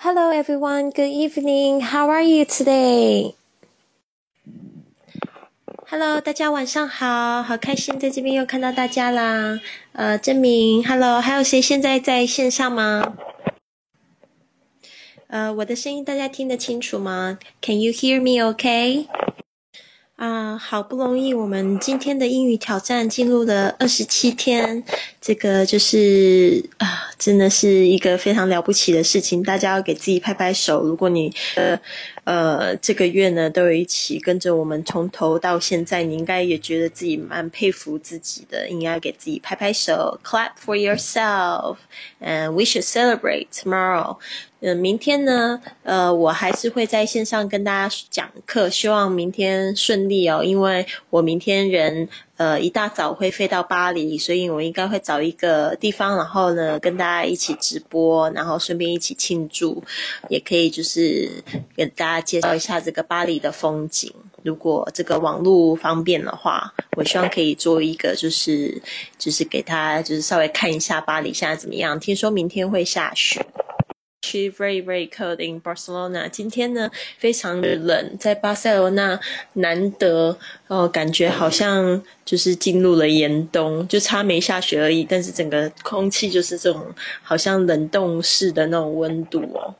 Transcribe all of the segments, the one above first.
Hello everyone, good evening. How are you today? Hello，大家晚上好，好开心在这边又看到大家啦。呃，证明，Hello，还有谁现在在线上吗？呃，我的声音大家听得清楚吗？Can you hear me? OK? 啊，好不容易，我们今天的英语挑战进入了二十七天，这个就是啊，真的是一个非常了不起的事情，大家要给自己拍拍手。如果你呃呃这个月呢都有一起跟着我们从头到现在，你应该也觉得自己蛮佩服自己的，应该给自己拍拍手，clap for yourself，and we should celebrate tomorrow。嗯，明天呢，呃，我还是会在线上跟大家讲课，希望明天顺利哦。因为我明天人，呃，一大早会飞到巴黎，所以我应该会找一个地方，然后呢，跟大家一起直播，然后顺便一起庆祝，也可以就是给大家介绍一下这个巴黎的风景。如果这个网络方便的话，我希望可以做一个，就是就是给他就是稍微看一下巴黎现在怎么样。听说明天会下雪。Very, very cold in Barcelona。今天呢，非常的冷，在巴塞罗那难得哦，感觉好像就是进入了严冬，就差没下雪而已。但是整个空气就是这种好像冷冻室的那种温度哦。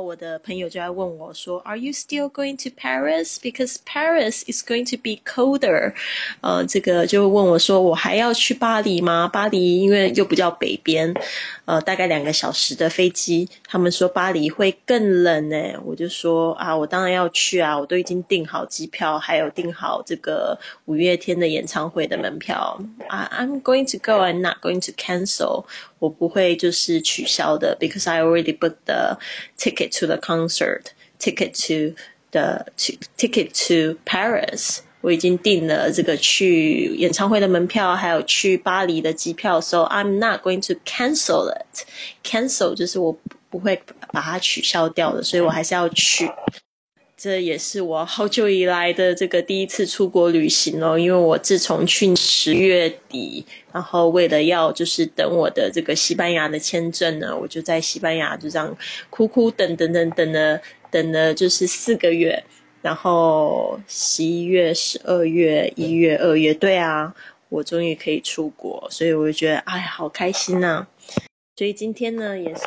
我的朋友就在问我说：“Are you still going to Paris? Because Paris is going to be colder。”呃，这个就问我说：“我还要去巴黎吗？巴黎因为又不叫北边，呃，大概两个小时的飞机。他们说巴黎会更冷呢。”我就说：“啊，我当然要去啊！我都已经订好机票，还有订好这个五月天的演唱会的门票。啊，I'm going to go. I'm not going to cancel。”我不会就是取消的，because I already booked the ticket to the concert, ticket to the ticket to Paris。我已经订了这个去演唱会的门票，还有去巴黎的机票，so I'm not going to cancel it. Cancel 就是我不会把它取消掉的，所以我还是要去。 这也是我好久以来的这个第一次出国旅行哦，因为我自从去十月底，然后为了要就是等我的这个西班牙的签证呢，我就在西班牙就这样苦苦等等等等了等了就是四个月，然后十一月、十二月、一月、二月，对啊，我终于可以出国，所以我就觉得哎，好开心呐！所以今天呢，也是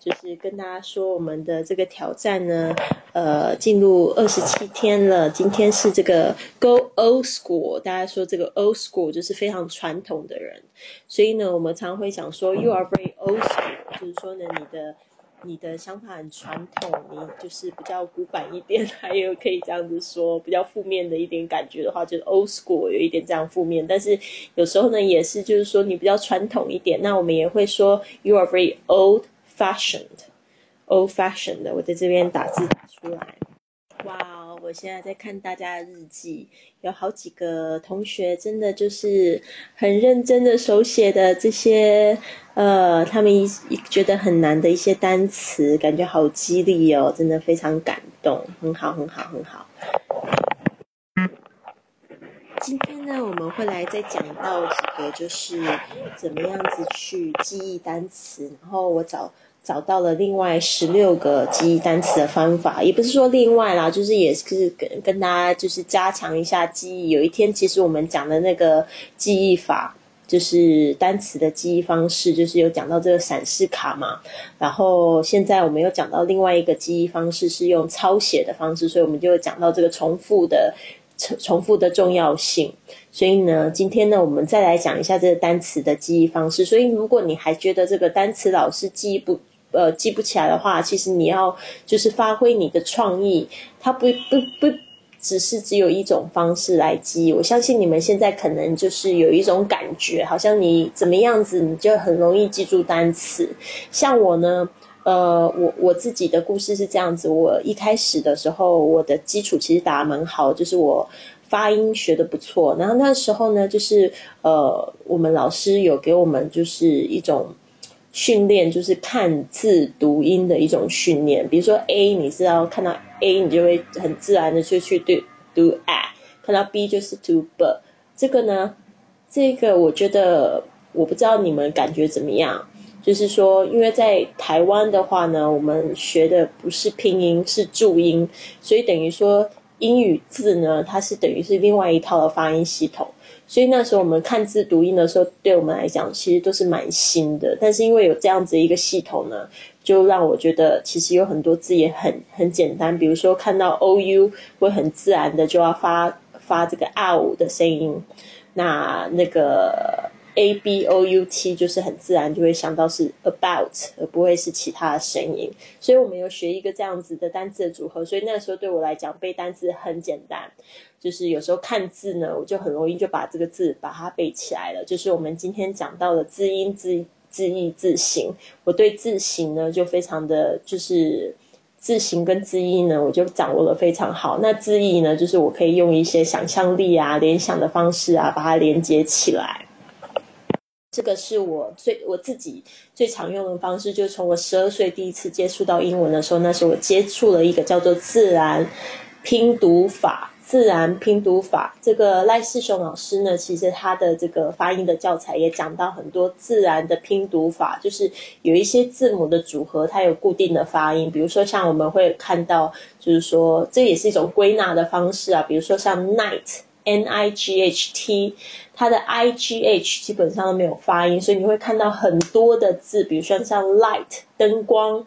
就是跟大家说，我们的这个挑战呢，呃，进入二十七天了。今天是这个 Go Old School，大家说这个 Old School 就是非常传统的人。所以呢，我们常会讲说，You are very old school，就是说呢，你的。你的想法很传统，你就是比较古板一点，还有可以这样子说，比较负面的一点感觉的话，就是 old school 有一点这样负面。但是有时候呢，也是就是说你比较传统一点，那我们也会说 you are very old fashioned，old fashioned。我在这边打字打出来。我现在在看大家的日记，有好几个同学真的就是很认真的手写的这些，呃，他们一觉得很难的一些单词，感觉好激励哦，真的非常感动，很好，很好，很好。今天呢，我们会来再讲到几个，就是怎么样子去记忆单词，然后我找。找到了另外十六个记忆单词的方法，也不是说另外啦，就是也是跟跟大家就是加强一下记忆。有一天，其实我们讲的那个记忆法，就是单词的记忆方式，就是有讲到这个闪示卡嘛。然后现在我们又讲到另外一个记忆方式是用抄写的方式，所以我们就讲到这个重复的重重复的重要性。所以呢，今天呢，我们再来讲一下这个单词的记忆方式。所以如果你还觉得这个单词老师记忆不，呃，记不起来的话，其实你要就是发挥你的创意，它不不不只是只有一种方式来记。我相信你们现在可能就是有一种感觉，好像你怎么样子，你就很容易记住单词。像我呢，呃，我我自己的故事是这样子，我一开始的时候，我的基础其实打得蛮好，就是我发音学的不错。然后那时候呢，就是呃，我们老师有给我们就是一种。训练就是看字读音的一种训练，比如说 A，你知道看到 A，你就会很自然的就去读读 A，看到 B 就是读 B。这个呢，这个我觉得我不知道你们感觉怎么样。就是说，因为在台湾的话呢，我们学的不是拼音，是注音，所以等于说英语字呢，它是等于是另外一套的发音系统。所以那时候我们看字读音的时候，对我们来讲其实都是蛮新的。但是因为有这样子一个系统呢，就让我觉得其实有很多字也很很简单。比如说看到 o u 会很自然的就要发发这个 ou 的声音，那那个 a b o u t 就是很自然就会想到是 about，而不会是其他的声音。所以我们有学一个这样子的单字的组合，所以那时候对我来讲背单词很简单。就是有时候看字呢，我就很容易就把这个字把它背起来了。就是我们今天讲到的字音、字字义、字形，我对字形呢就非常的就是字形跟字义呢，我就掌握的非常好。那字义呢，就是我可以用一些想象力啊、联想的方式啊，把它连接起来。这个是我最我自己最常用的方式，就是从我十二岁第一次接触到英文的时候，那时候我接触了一个叫做自然拼读法。自然拼读法，这个赖世雄老师呢，其实他的这个发音的教材也讲到很多自然的拼读法，就是有一些字母的组合，它有固定的发音。比如说像我们会看到，就是说这也是一种归纳的方式啊。比如说像 night，n i g h t，它的 i g h 基本上都没有发音，所以你会看到很多的字，比如说像 light 灯光，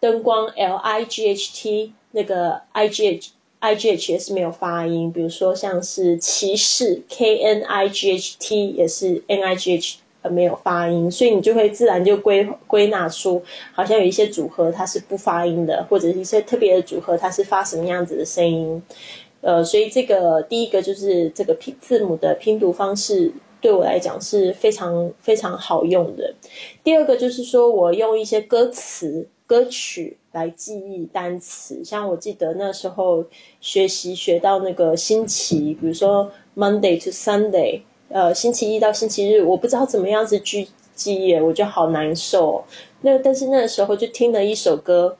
灯光 l i g h t 那个 i g h。i g h 也是没有发音，比如说像是骑士 k n i g h t 也是 n i g h 没有发音，所以你就会自然就归归纳出，好像有一些组合它是不发音的，或者一些特别的组合它是发什么样子的声音，呃，所以这个第一个就是这个拼字母的拼读方式对我来讲是非常非常好用的。第二个就是说我用一些歌词。歌曲来记忆单词，像我记得那时候学习学到那个星期，比如说 Monday to Sunday，呃，星期一到星期日，我不知道怎么样子去记忆，我觉得好难受。那但是那时候就听了一首歌，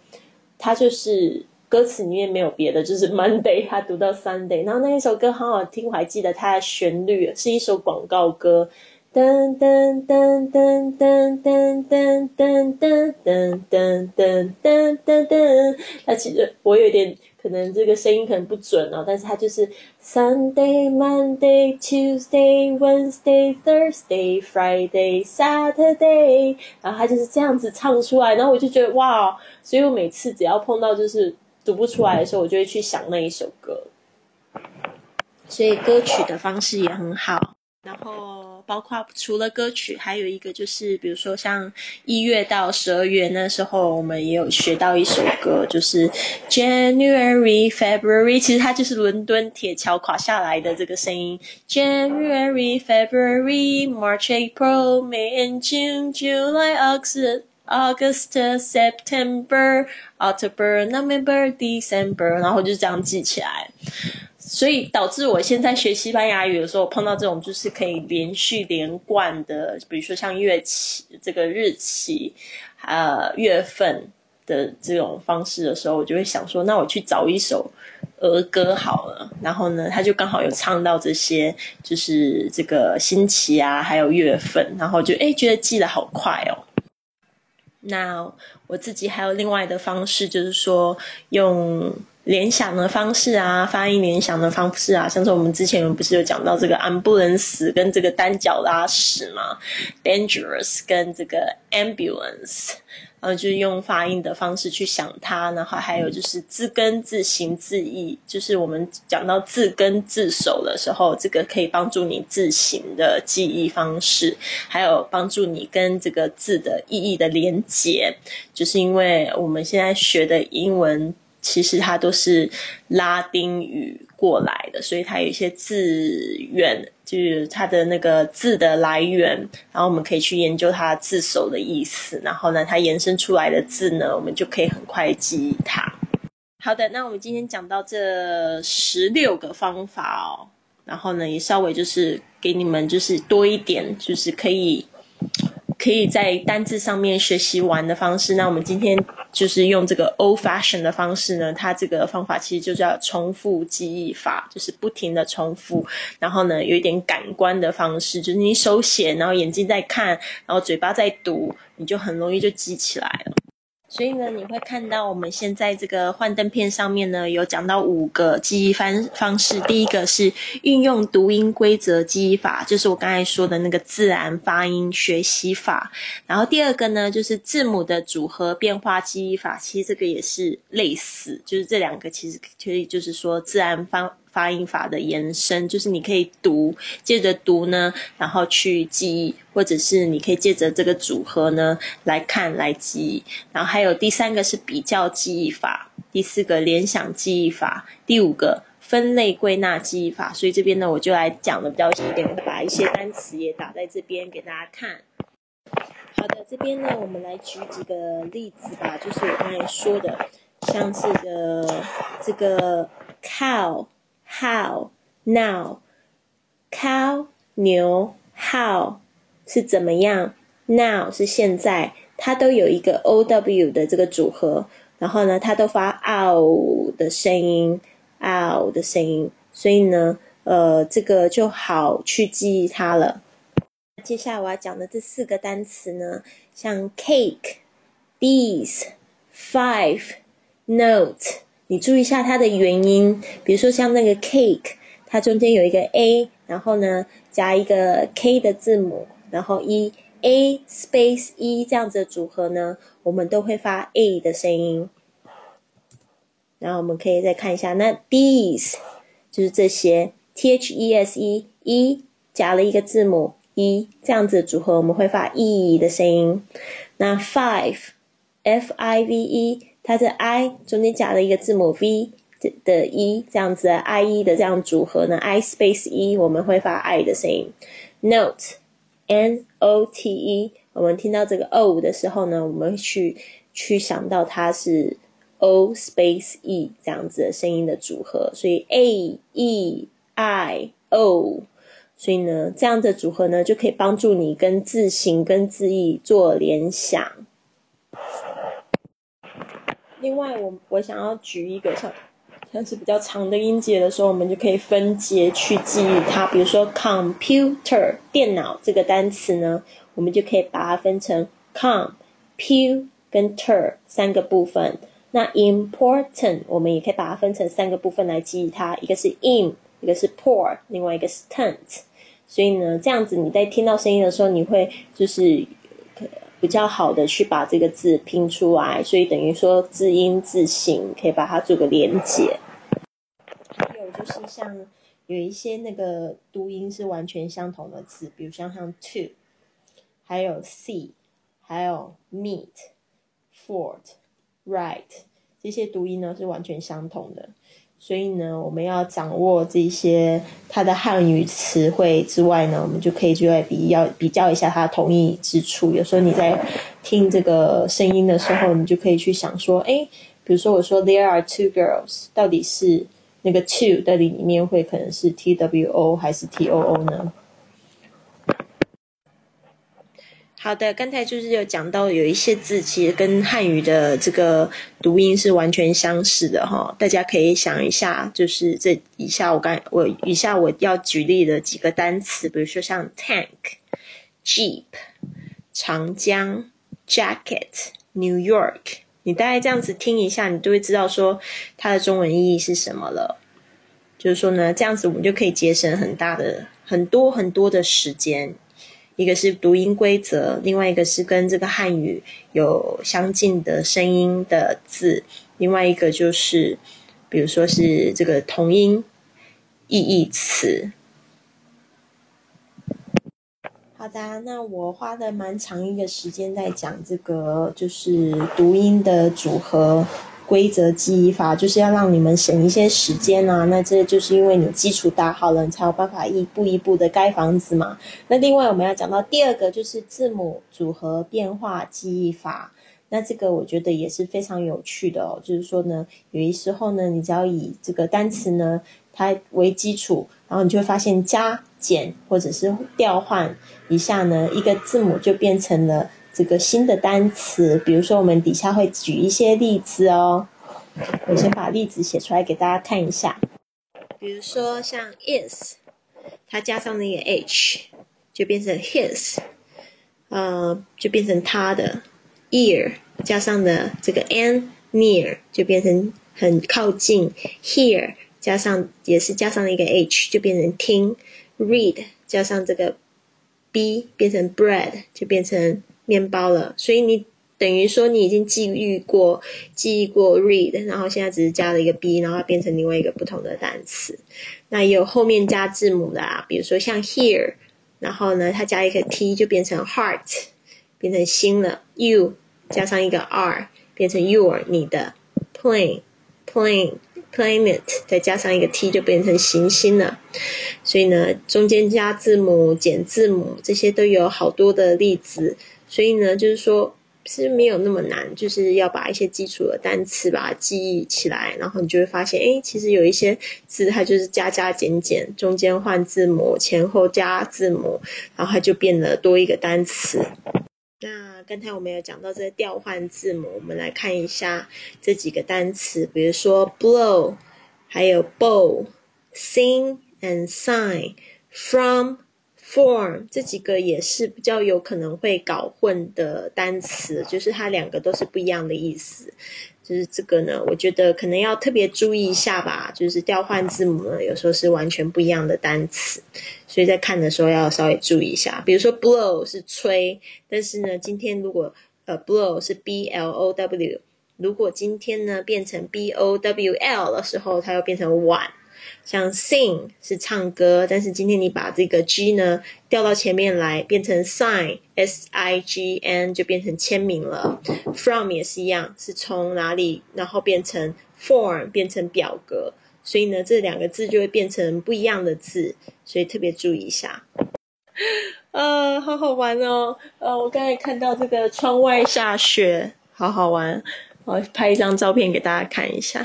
它就是歌词里面没有别的，就是 Monday，他读到 Sunday，然后那一首歌很好听，我还记得它的旋律是一首广告歌。噔噔噔噔噔噔噔噔噔噔噔噔噔噔噔，它其实我有点可能这个声音可能不准哦，但是它就是 Sunday, Monday, Tuesday, Wednesday, Thursday, Friday, Saturday，然后它就是这样子唱出来，然后我就觉得哇，所以我每次只要碰到就是读不出来的时候，我就会去想那一首歌，所以歌曲的方式也很好，然后。包括除了歌曲，还有一个就是，比如说像一月到十二月那时候，我们也有学到一首歌，就是 January February，其实它就是伦敦铁桥垮下来的这个声音。January February March April May and June July August August September October November December，然后就这样记起来。所以导致我现在学西班牙语的时候，碰到这种就是可以连续连贯的，比如说像月期这个日期，呃月份的这种方式的时候，我就会想说，那我去找一首儿歌好了。然后呢，他就刚好有唱到这些，就是这个星期啊，还有月份，然后就哎觉得记得好快哦。那我自己还有另外的方式，就是说用。联想的方式啊，发音联想的方式啊，像是我们之前不是有讲到这个安不能死跟这个单脚拉屎嘛，dangerous 跟这个 ambulance，然后就是用发音的方式去想它，然后还有就是字根、字形、字义，就是我们讲到字根、字首的时候，这个可以帮助你字形的记忆方式，还有帮助你跟这个字的意义的连接，就是因为我们现在学的英文。其实它都是拉丁语过来的，所以它有一些字源，就是它的那个字的来源，然后我们可以去研究它字首的意思，然后呢，它延伸出来的字呢，我们就可以很快记忆它。好的，那我们今天讲到这十六个方法哦，然后呢，也稍微就是给你们就是多一点，就是可以。可以在单字上面学习玩的方式。那我们今天就是用这个 old fashion 的方式呢，它这个方法其实就叫重复记忆法，就是不停的重复，然后呢有一点感官的方式，就是你手写，然后眼睛在看，然后嘴巴在读，你就很容易就记起来了。所以呢，你会看到我们现在这个幻灯片上面呢，有讲到五个记忆方方式。第一个是运用读音规则记忆法，就是我刚才说的那个自然发音学习法。然后第二个呢，就是字母的组合变化记忆法，其实这个也是类似，就是这两个其实可以就是说自然发。发音法的延伸，就是你可以读，借着读呢，然后去记忆，或者是你可以借着这个组合呢来看来记忆。然后还有第三个是比较记忆法，第四个联想记忆法，第五个分类归纳记忆法。所以这边呢，我就来讲的比较细一点，我把一些单词也打在这边给大家看。好的，这边呢，我们来举几个例子吧，就是我刚才说的，像这个这个 cow。How now cow 牛 how 是怎么样？Now 是现在，它都有一个 O W 的这个组合，然后呢，它都发 ow 的声音，ow 的声音，所以呢，呃，这个就好去记忆它了。接下来我要讲的这四个单词呢，像 cake、bees、five、note。你注意一下它的元音，比如说像那个 cake，它中间有一个 a，然后呢加一个 k 的字母，然后一 a space 一这样子的组合呢，我们都会发 a 的声音。然后我们可以再看一下，那 these 就是这些 t h e s e 一加了一个字母一这样子的组合，我们会发 e 的声音。那 five f i v e 它的 i 中间加了一个字母 v 的一这样子 i e 的这样组合呢，i space 一我们会发 i 的声音。note n o t e 我们听到这个 o 的时候呢，我们去去想到它是 o space e 这样子的声音的组合，所以 a e i o，所以呢这样的组合呢就可以帮助你跟字形跟字义做联想。另外，我我想要举一个像像是比较长的音节的时候，我们就可以分节去记忆它。比如说，computer 电脑这个单词呢，我们就可以把它分成 com、pu 跟 ter 三个部分。那 important 我们也可以把它分成三个部分来记忆它，一个是 in，一个是 por，另外一个是 tent。所以呢，这样子你在听到声音的时候，你会就是。比较好的去把这个字拼出来，所以等于说字音字形可以把它做个连接。还有就是像有一些那个读音是完全相同的字，比如像像 to，还有 see，还有 meet、fort、right 这些读音呢是完全相同的。所以呢，我们要掌握这些它的汉语词汇之外呢，我们就可以就来比较比较一下它同义之处。有时候你在听这个声音的时候，你就可以去想说，哎，比如说我说 There are two girls，到底是那个 two 到底里面会可能是 T W O 还是 T O O 呢？好的，刚才就是有讲到有一些字其实跟汉语的这个读音是完全相似的哈，大家可以想一下，就是这以下我刚我以下我要举例的几个单词，比如说像 tank、jeep、长江、jacket、New York，你大概这样子听一下，你就会知道说它的中文意义是什么了。就是说呢，这样子我们就可以节省很大的很多很多的时间。一个是读音规则，另外一个是跟这个汉语有相近的声音的字，另外一个就是，比如说是这个同音意义词。好的，那我花了蛮长一个时间在讲这个，就是读音的组合。规则记忆法就是要让你们省一些时间啊，那这就是因为你基础打好了，你才有办法一步一步的盖房子嘛。那另外我们要讲到第二个就是字母组合变化记忆法，那这个我觉得也是非常有趣的哦。就是说呢，有一时候呢，你只要以这个单词呢它为基础，然后你就会发现加减或者是调换一下呢，一个字母就变成了这个新的单词。比如说，我们底下会举一些例子哦。我先把例子写出来给大家看一下。比如说，像 is，它加上那个 h，就变成 his，呃，就变成他的。ear 加上的这个 n near 就变成很靠近。hear 加上也是加上了一个 h，就变成听。read 加上这个 b 变成 bread，就变成面包了。所以你等于说你已经记忆过记忆过 read，然后现在只是加了一个 b，然后变成另外一个不同的单词。那有后面加字母的啊，比如说像 here，然后呢它加一个 t 就变成 heart，变成心了。you 加上一个 r 变成 your 你的。plane plane planet 再加上一个 t 就变成行星了，所以呢，中间加字母、减字母这些都有好多的例子，所以呢，就是说是没有那么难，就是要把一些基础的单词把它记忆起来，然后你就会发现，哎，其实有一些字它就是加加减减，中间换字母，前后加字母，然后它就变得多一个单词。那刚才我们有讲到这个调换字母，我们来看一下这几个单词，比如说 blow，还有 bow，sing and sign，from。Form 这几个也是比较有可能会搞混的单词，就是它两个都是不一样的意思。就是这个呢，我觉得可能要特别注意一下吧。就是调换字母呢，有时候是完全不一样的单词，所以在看的时候要稍微注意一下。比如说 blow 是吹，但是呢，今天如果呃 blow 是 b l o w，如果今天呢变成 b o w l 的时候，它又变成碗。像 sing 是唱歌，但是今天你把这个 g 呢调到前面来，变成 sign s i g n 就变成签名了。from 也是一样，是从哪里，然后变成 form 变成表格，所以呢这两个字就会变成不一样的字，所以特别注意一下。呃，好好玩哦！呃，我刚才看到这个窗外下雪，好好玩，我拍一张照片给大家看一下。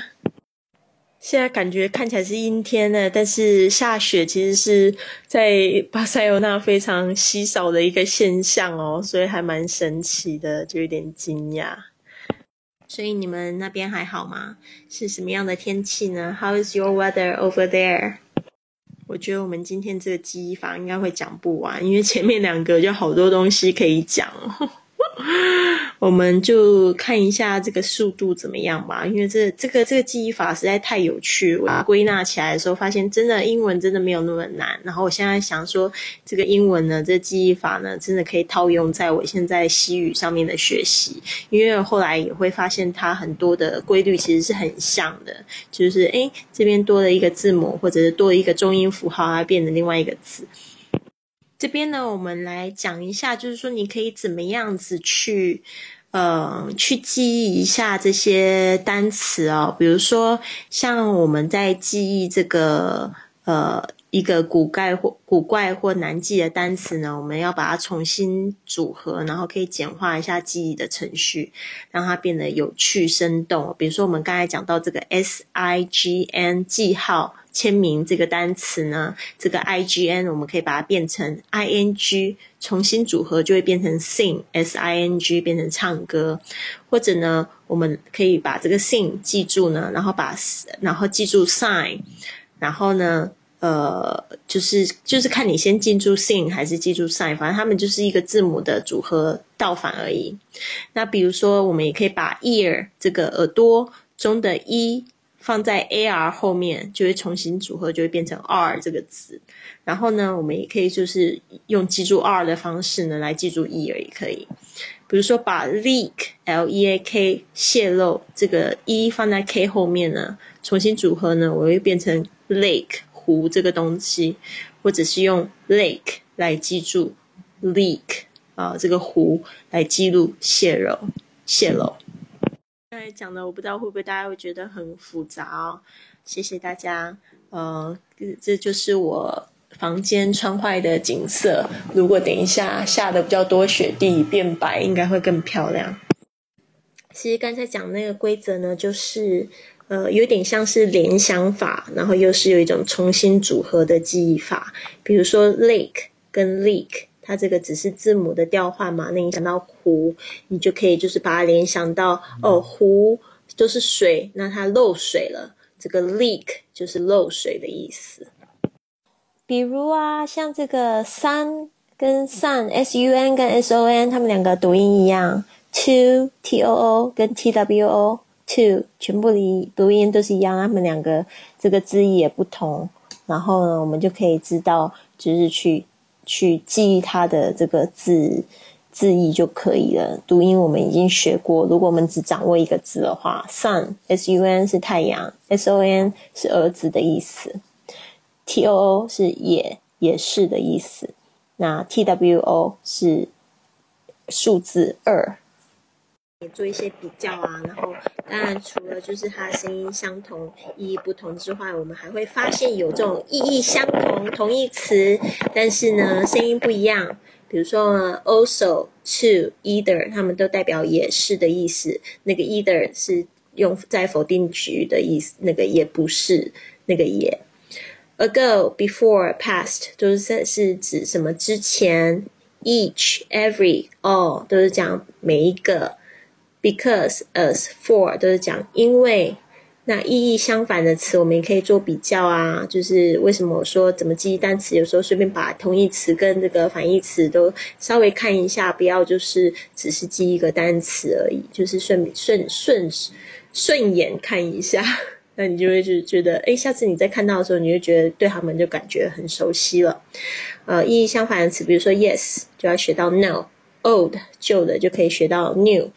现在感觉看起来是阴天呢，但是下雪其实是在巴塞罗那非常稀少的一个现象哦，所以还蛮神奇的，就有点惊讶。所以你们那边还好吗？是什么样的天气呢？How is your weather over there？我觉得我们今天这个记忆法应该会讲不完，因为前面两个就好多东西可以讲。我们就看一下这个速度怎么样吧，因为这这个这个记忆法实在太有趣。我归纳起来的时候，发现真的英文真的没有那么难。然后我现在想说，这个英文呢，这记忆法呢，真的可以套用在我现在西语上面的学习。因为后来也会发现，它很多的规律其实是很像的，就是诶这边多了一个字母，或者是多了一个中音符号，它变成另外一个字。这边呢，我们来讲一下，就是说你可以怎么样子去，呃，去记忆一下这些单词哦。比如说，像我们在记忆这个，呃。一个古怪或古怪或难记的单词呢，我们要把它重新组合，然后可以简化一下记忆的程序，让它变得有趣生动。比如说，我们刚才讲到这个 S I G N 记号签名这个单词呢，这个 I G N 我们可以把它变成 I N G，重新组合就会变成 sing S I N G 变成唱歌，或者呢，我们可以把这个 sing 记住呢，然后把然后记住 sign，然后呢。呃，就是就是看你先记住 sing 还是记住 sign，反正他们就是一个字母的组合倒反而已。那比如说，我们也可以把 ear 这个耳朵中的 e 放在 ar 后面，就会重新组合，就会变成 r 这个字。然后呢，我们也可以就是用记住 r 的方式呢来记住 ear 也可以。比如说，把 leak l e a k 泄漏这个 e 放在 k 后面呢，重新组合呢，我会变成 lake。湖这个东西，或者是用 lake 来记住 leak 啊，这个湖来记录泄露泄露。刚才讲的，我不知道会不会大家会觉得很复杂哦。谢谢大家。呃，这就是我房间窗外的景色。如果等一下下的比较多雪地变白，应该会更漂亮。其实刚才讲那个规则呢，就是呃，有点像是联想法，然后又是有一种重新组合的记忆法。比如说 lake 跟 leak，它这个只是字母的调换嘛，那你想到湖，你就可以就是把它联想到哦，湖就是水，那它漏水了，这个 leak 就是漏水的意思。比如啊，像这个 sun 跟 sun s u n 跟 s o n，它们两个读音一样。Two T O O 跟 T W O two 全部的读音都是一样，它们两个这个字义也不同。然后呢，我们就可以知道，就是去去记忆它的这个字字义就可以了。读音我们已经学过，如果我们只掌握一个字的话，Sun S U N 是太阳，S O N 是儿子的意思，T O O 是也也是的意思，那 T W O 是数字二。做一些比较啊，然后当然除了就是它声音相同、意义不同之外，我们还会发现有这种意义相同、同义词，但是呢声音不一样。比如说 also、to、either，它们都代表也是的意思。那个 either 是用在否定句的意思，那个也不是那个也。ago、before、past 都是是指什么之前。each、every、all 都是讲每一个。Because, as, for 都是讲因为，那意义相反的词我们也可以做比较啊。就是为什么我说怎么记忆单词，有时候随便把同义词跟这个反义词都稍微看一下，不要就是只是记一个单词而已，就是顺顺顺顺眼看一下，那你就会就觉得，哎，下次你再看到的时候，你就觉得对他们就感觉很熟悉了。呃，意义相反的词，比如说 yes 就要学到 no，old 旧的就可以学到 new。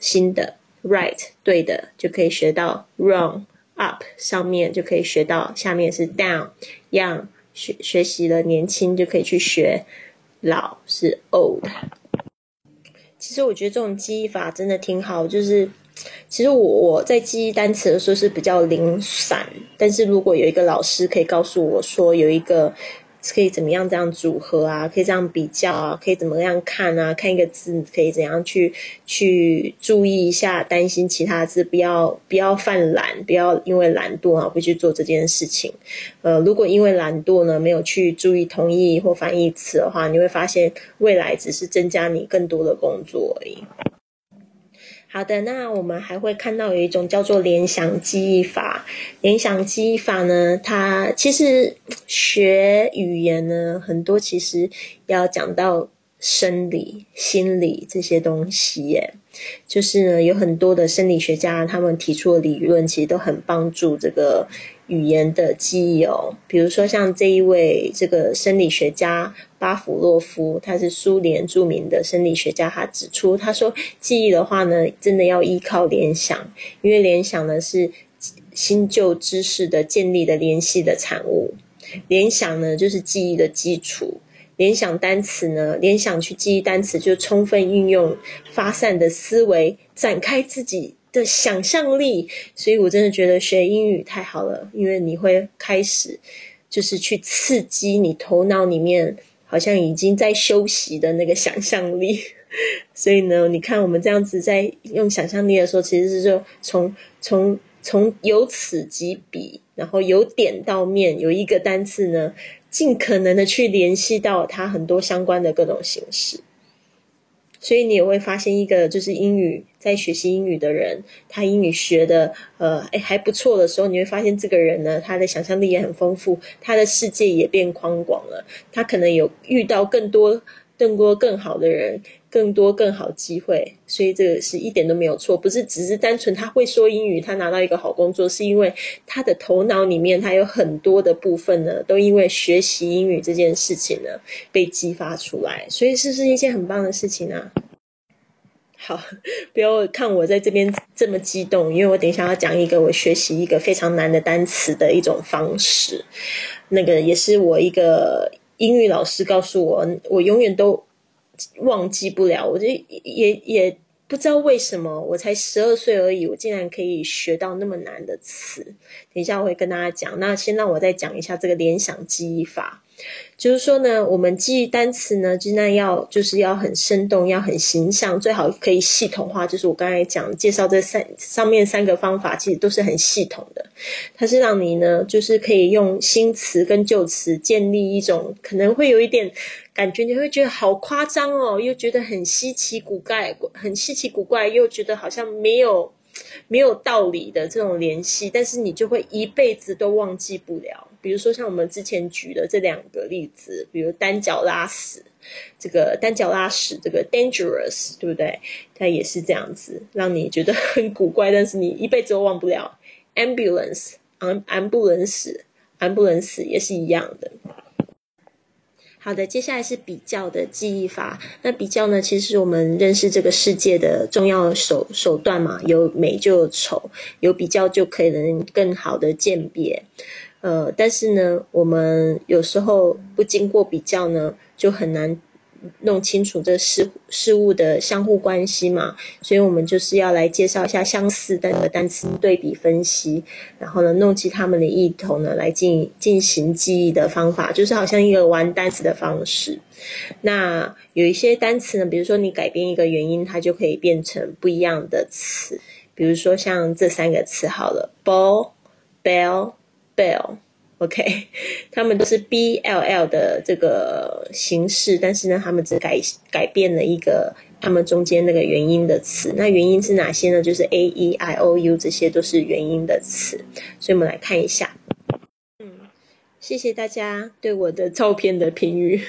新的 right 对的就可以学到 wrong up 上面就可以学到下面是 down young 学学习了年轻就可以去学老是 old。其实我觉得这种记忆法真的挺好，就是其实我我在记忆单词的时候是比较零散，但是如果有一个老师可以告诉我说有一个。可以怎么样这样组合啊？可以这样比较啊？可以怎么样看啊？看一个字可以怎样去去注意一下？担心其他字不要不要犯懒，不要因为懒惰啊不去做这件事情。呃，如果因为懒惰呢没有去注意同义或反义词的话，你会发现未来只是增加你更多的工作而已。好的，那我们还会看到有一种叫做联想记忆法。联想记忆法呢，它其实学语言呢，很多其实要讲到生理、心理这些东西耶。就是呢，有很多的生理学家他们提出的理论，其实都很帮助这个。语言的记忆哦，比如说像这一位这个生理学家巴甫洛夫，他是苏联著名的生理学家，他指出，他说记忆的话呢，真的要依靠联想，因为联想呢是新旧知识的建立的联系的产物，联想呢就是记忆的基础，联想单词呢，联想去记忆单词就充分运用发散的思维，展开自己。的想象力，所以我真的觉得学英语太好了，因为你会开始就是去刺激你头脑里面好像已经在休息的那个想象力。所以呢，你看我们这样子在用想象力的时候，其实是就从从从由此及彼，然后由点到面，有一个单词呢，尽可能的去联系到它很多相关的各种形式。所以你也会发现一个，就是英语在学习英语的人，他英语学的呃，哎还不错的时候，你会发现这个人呢，他的想象力也很丰富，他的世界也变宽广了，他可能有遇到更多。更多更好的人，更多更好机会，所以这个是一点都没有错，不是只是单纯他会说英语，他拿到一个好工作，是因为他的头脑里面他有很多的部分呢，都因为学习英语这件事情呢被激发出来，所以是不是一件很棒的事情啊？好，不要看我在这边这么激动，因为我等一下要讲一个我学习一个非常难的单词的一种方式，那个也是我一个。英语老师告诉我，我永远都忘记不了。我就也也不知道为什么，我才十二岁而已，我竟然可以学到那么难的词。等一下我会跟大家讲。那先让我再讲一下这个联想记忆法。就是说呢，我们记忆单词呢，尽量要就是要很生动，要很形象，最好可以系统化。就是我刚才讲介绍这三上面三个方法，其实都是很系统的。它是让你呢，就是可以用新词跟旧词建立一种可能会有一点感觉，你会觉得好夸张哦，又觉得很稀奇古怪，很稀奇古怪，又觉得好像没有没有道理的这种联系，但是你就会一辈子都忘记不了。比如说像我们之前举的这两个例子，比如单脚拉屎，这个单脚拉屎这个 dangerous，对不对？它也是这样子，让你觉得很古怪，但是你一辈子都忘不了。ambulance，ambulance，ambulance 也是一样的。好的，接下来是比较的记忆法。那比较呢，其实我们认识这个世界的重要手手段嘛，有美就有丑，有比较就可以能更好的鉴别。呃，但是呢，我们有时候不经过比较呢，就很难弄清楚这事事物的相互关系嘛。所以，我们就是要来介绍一下相似的单词对比分析，然后呢，弄清它们的异同呢，来进进行记忆的方法，就是好像一个玩单词的方式。那有一些单词呢，比如说你改变一个元音，它就可以变成不一样的词。比如说像这三个词，好了，ball bell。bell，OK，他们都是 B L L 的这个形式，但是呢，他们只改改变了一个他们中间那个元音的词。那元音是哪些呢？就是 A E I O U，这些都是元音的词。所以我们来看一下。谢谢大家对我的照片的评语。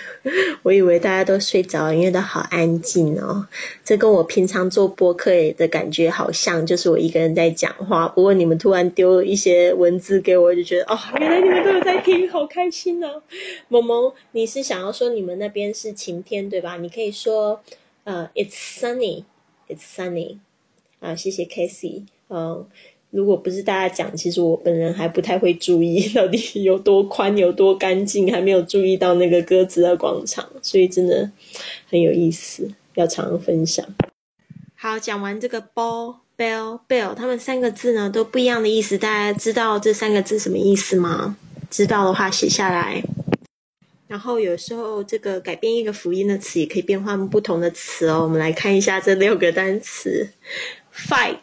我以为大家都睡着，因为都好安静哦。这跟我平常做播客的感觉好像，就是我一个人在讲话。不过你们突然丢一些文字给我，就觉得哦，原来你们都有在听，好开心哦。萌萌，你是想要说你们那边是晴天对吧？你可以说呃，It's sunny，It's sunny。啊，谢谢 Casey，嗯。如果不是大家讲，其实我本人还不太会注意 到底有多宽、有多干净，还没有注意到那个鸽子的广场，所以真的很有意思，要常分享。好，讲完这个 ball、bell、bell，它们三个字呢都不一样的意思，大家知道这三个字什么意思吗？知道的话写下来。然后有时候这个改变一个辅音的词，也可以变换不同的词哦。我们来看一下这六个单词：fight、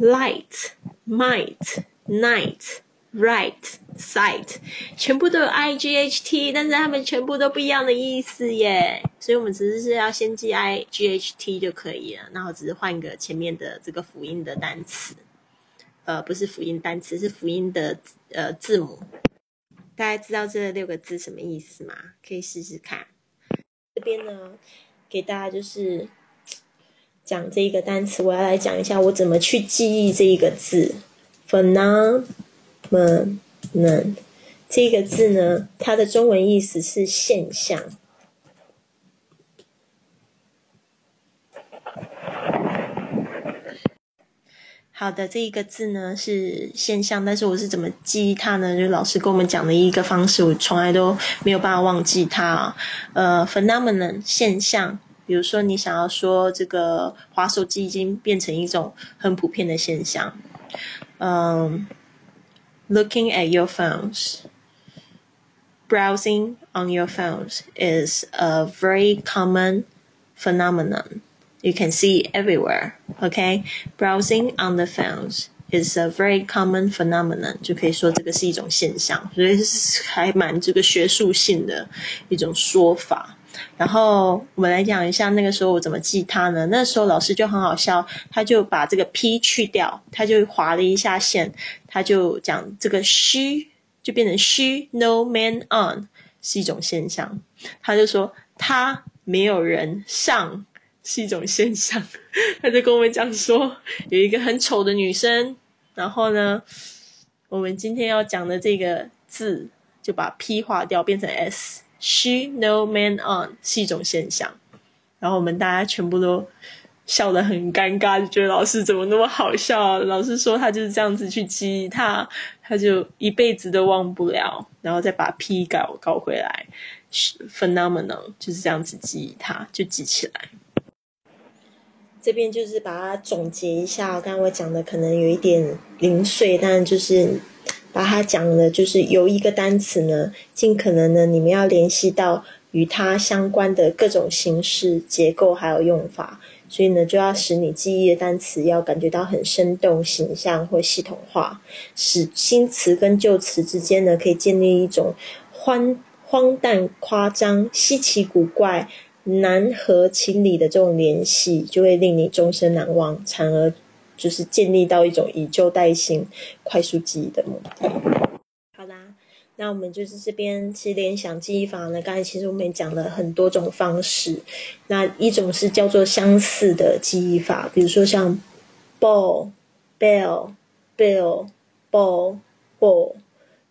light。Might, night, right, sight，全部都有 i g h t，但是它们全部都不一样的意思耶。所以我们只是要先记 i g h t 就可以了，然后只是换个前面的这个辅音的单词，呃，不是辅音单词，是辅音的呃字母。大家知道这六个字什么意思吗？可以试试看。这边呢，给大家就是。讲这一个单词，我要来讲一下我怎么去记忆这一个字，phenomenon。这个字呢，它的中文意思是现象。好的，这一个字呢是现象，但是我是怎么记忆它呢？就老师跟我们讲的一个方式，我从来都没有办法忘记它。呃，phenomenon 现象。比如说，你想要说这个滑手机已经变成一种很普遍的现象，嗯，looking at your phones, browsing on your phones is a very common phenomenon. You can see everywhere. Okay, browsing on the phones is a very common phenomenon. 就可以说这个是一种现象，所以是还蛮这个学术性的一种说法。 然后我们来讲一下那个时候我怎么记它呢？那时候老师就很好笑，他就把这个 p 去掉，他就划了一下线，他就讲这个 she 就变成 she no man on 是一种现象，他就说他没有人上是一种现象，他就跟我们讲说有一个很丑的女生，然后呢，我们今天要讲的这个字就把 p 划掉变成 s。She no man on 是一种现象，然后我们大家全部都笑得很尴尬，就觉得老师怎么那么好笑？老师说他就是这样子去记他，他就一辈子都忘不了，然后再把 P 搞搞回来，phenomenal 就是这样子记他，就记起来。这边就是把它总结一下，刚刚我讲的可能有一点零碎，但就是。把它讲的，就是由一个单词呢，尽可能呢，你们要联系到与它相关的各种形式、结构还有用法，所以呢，就要使你记忆的单词要感觉到很生动、形象或系统化，使新词跟旧词之间呢，可以建立一种荒荒诞、夸张、稀奇古怪、难合情理的这种联系，就会令你终身难忘，从而。就是建立到一种以旧代新、快速记忆的目的。好啦，那我们就是这边其实联想记忆法呢，刚才其实我们也讲了很多种方式。那一种是叫做相似的记忆法，比如说像 ball、bell、bill、ball、ball，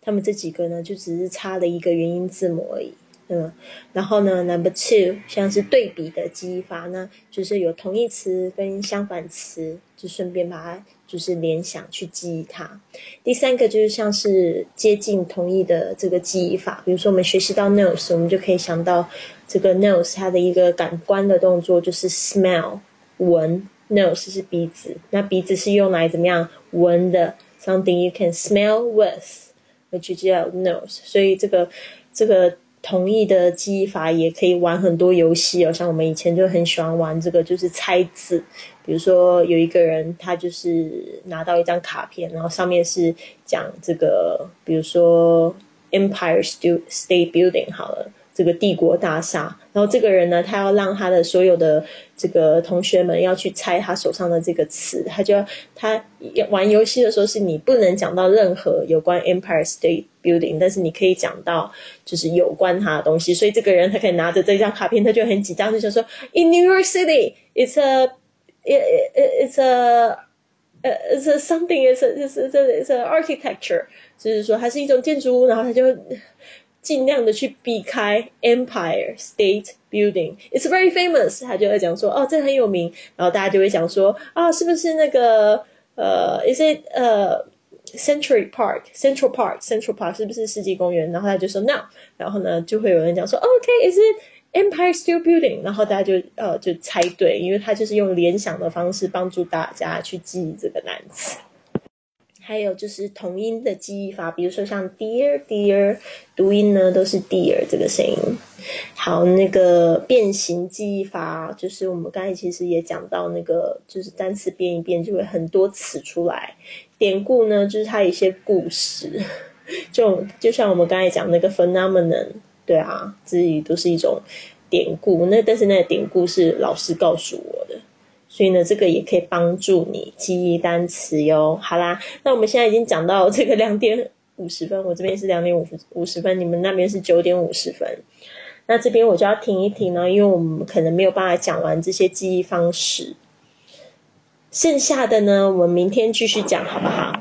他们这几个呢，就只是差了一个元音字母而已。嗯，然后呢，number two，像是对比的记忆法呢，就是有同义词跟相反词，就顺便把它就是联想去记忆它。第三个就是像是接近同义的这个记忆法，比如说我们学习到 nose，我们就可以想到这个 nose 它的一个感官的动作就是 smell 闻，nose 是鼻子，那鼻子是用来怎么样闻的？Something you can smell with，就叫 nose，所以这个这个。同意的记忆法也可以玩很多游戏哦，像我们以前就很喜欢玩这个，就是猜字。比如说有一个人，他就是拿到一张卡片，然后上面是讲这个，比如说 Empire State Building 好了。这个帝国大厦，然后这个人呢，他要让他的所有的这个同学们要去猜他手上的这个词，他就要他玩游戏的时候是你不能讲到任何有关 Empire State Building，但是你可以讲到就是有关他的东西，所以这个人他可以拿着这张卡片，他就很紧张，就想说 In New York City, it's a it's a it's a something, it's a it's a it's a architecture，就是说它是一种建筑物，然后他就。尽量的去避开 Empire State Building。It's very famous。他就会讲说，哦，这很有名。然后大家就会讲说，啊，是不是那个呃，Is it 呃 Century Park？Central Park？Central Park 是不是世纪公园？然后他就说 No。然后呢，就会有人讲说，OK，Is it Empire State Building？然后大家就呃就猜对，因为他就是用联想的方式帮助大家去记忆这个单词。还有就是同音的记忆法，比如说像 dear dear，读音呢都是 dear 这个声音。好，那个变形记忆法，就是我们刚才其实也讲到，那个就是单词变一变就会很多词出来。典故呢，就是它一些故事，就就像我们刚才讲那个 phenomenon，对啊，这里都是一种典故。那但是那个典故是老师告诉我的。所以呢，这个也可以帮助你记忆单词哟。好啦，那我们现在已经讲到这个两点五十分，我这边是两点五五十分，你们那边是九点五十分。那这边我就要停一停呢，因为我们可能没有办法讲完这些记忆方式。剩下的呢，我们明天继续讲，好不好？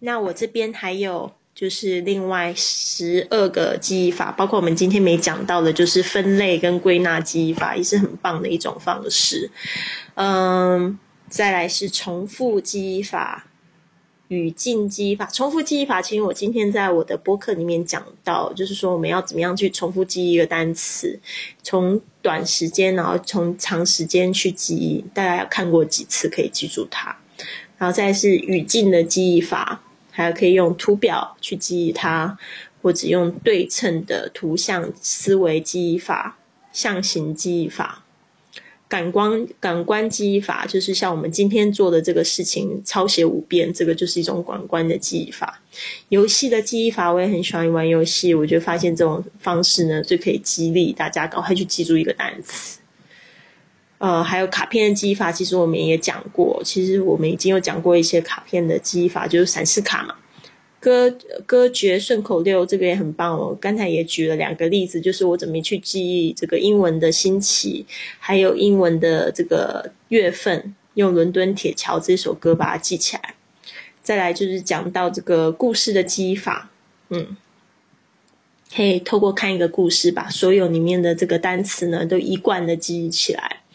那我这边还有。就是另外十二个记忆法，包括我们今天没讲到的，就是分类跟归纳记忆法，也是很棒的一种方式。嗯，再来是重复记忆法、语境记忆法。重复记忆法，其实我今天在我的播客里面讲到，就是说我们要怎么样去重复记忆一个单词，从短时间，然后从长时间去记忆，大家要看过几次可以记住它。然后再是语境的记忆法。还可以用图表去记忆它，或者用对称的图像思维记忆法、象形记忆法、感官感官记忆法，就是像我们今天做的这个事情，抄写五遍，这个就是一种感官的记忆法。游戏的记忆法，我也很喜欢玩游戏，我就发现这种方式呢，就可以激励大家赶快去记住一个单词。呃，还有卡片的记忆法，其实我们也讲过。其实我们已经有讲过一些卡片的记忆法，就是闪示卡嘛，歌歌诀顺口溜，这个也很棒哦。刚才也举了两个例子，就是我怎么去记忆这个英文的星期，还有英文的这个月份，用《伦敦铁桥》这首歌把它记起来。再来就是讲到这个故事的记忆法，嗯。可以透过看一个故事，把所有里面的这个单词呢，都一贯的记忆起来。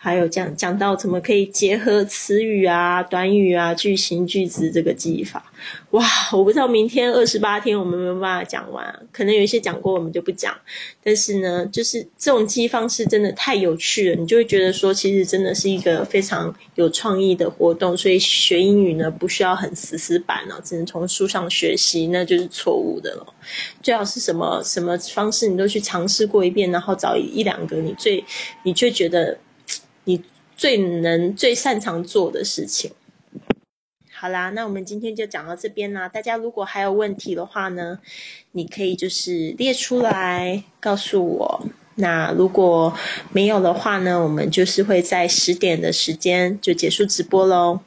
还有讲讲到怎么可以结合词语啊、短语啊、句型、句子这个记忆法。哇，我不知道明天二十八天我们没有办法讲完，可能有一些讲过我们就不讲。但是呢，就是这种记忆方式真的太有趣了，你就会觉得说，其实真的是一个非常有创意的活动。所以学英语呢，不需要很死死板哦，只能从书上学习，那就是错误的了。最好是什么什么方式你都去尝试过一遍，然后找一两个你最你却觉得。你最能、最擅长做的事情。好啦，那我们今天就讲到这边啦。大家如果还有问题的话呢，你可以就是列出来告诉我。那如果没有的话呢，我们就是会在十点的时间就结束直播喽。